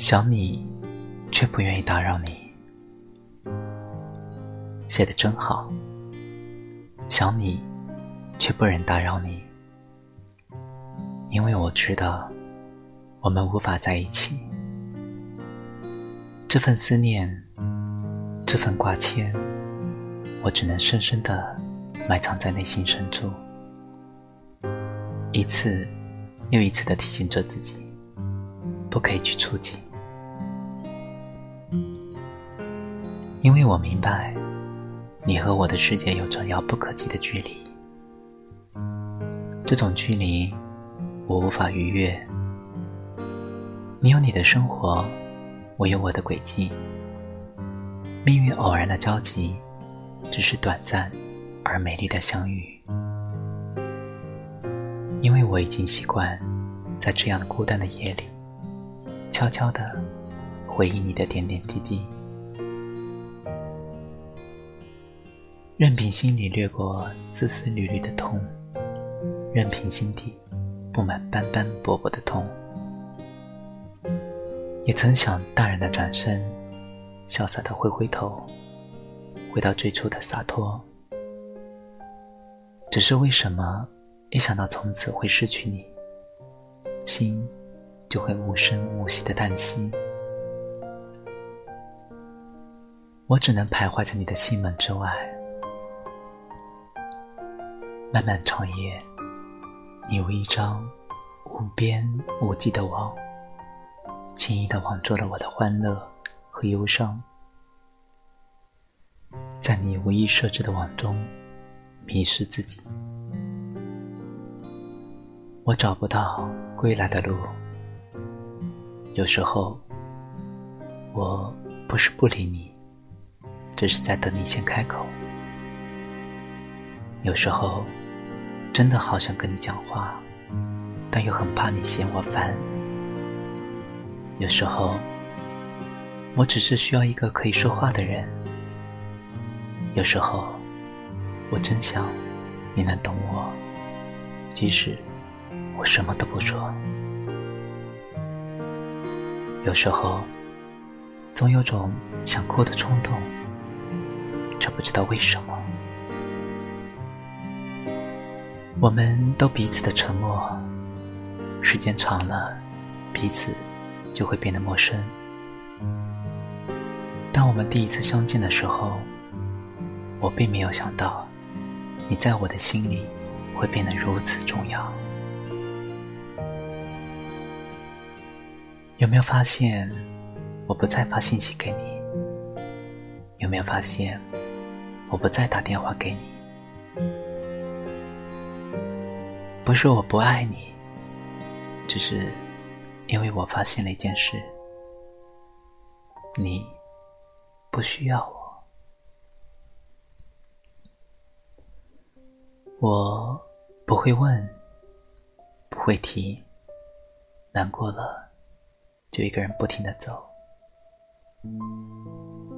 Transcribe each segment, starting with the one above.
想你，却不愿意打扰你。写的真好。想你，却不忍打扰你，因为我知道，我们无法在一起。这份思念，这份挂牵，我只能深深的埋藏在内心深处，一次又一次的提醒着自己，不可以去触及。因为我明白，你和我的世界有着遥不可及的距离。这种距离，我无法逾越。你有你的生活，我有我的轨迹。命运偶然的交集，只是短暂而美丽的相遇。因为我已经习惯，在这样孤单的夜里，悄悄的回忆你的点点滴滴。任凭心里掠过丝丝缕缕的痛，任凭心底布满斑斑驳驳的痛，也曾想淡然的转身，潇洒的挥挥头，回到最初的洒脱。只是为什么一想到从此会失去你，心就会无声无息的叹息？我只能徘徊在你的心门之外。漫漫长夜，你如一张无边无际的网，轻易的网住了我的欢乐和忧伤。在你无意设置的网中，迷失自己。我找不到归来的路。有时候，我不是不理你，只是在等你先开口。有时候。真的好想跟你讲话，但又很怕你嫌我烦。有时候，我只是需要一个可以说话的人。有时候，我真想你能懂我，即使我什么都不说。有时候，总有种想哭的冲动，却不知道为什么。我们都彼此的沉默，时间长了，彼此就会变得陌生。当我们第一次相见的时候，我并没有想到，你在我的心里会变得如此重要。有没有发现，我不再发信息给你？有没有发现，我不再打电话给你？不是我不爱你，只是因为我发现了一件事：你不需要我。我不会问，不会提，难过了就一个人不停的走。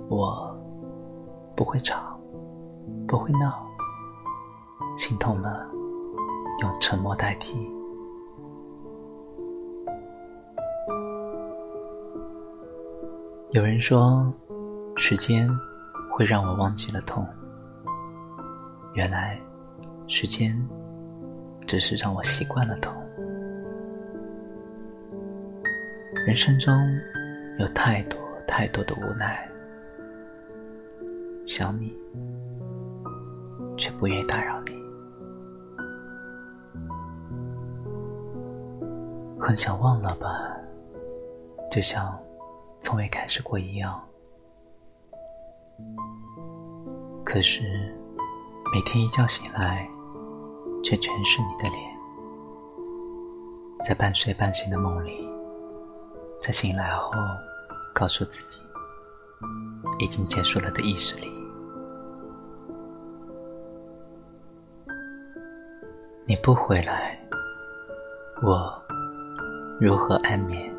我不会吵，不会闹，心痛了。用沉默代替。有人说，时间会让我忘记了痛。原来，时间只是让我习惯了痛。人生中有太多太多的无奈，想你，却不愿意打扰很想忘了吧，就像从未开始过一样。可是每天一觉醒来，却全是你的脸。在半睡半醒的梦里，在醒来后告诉自己已经结束了的意识里，你不回来，我。如何安眠？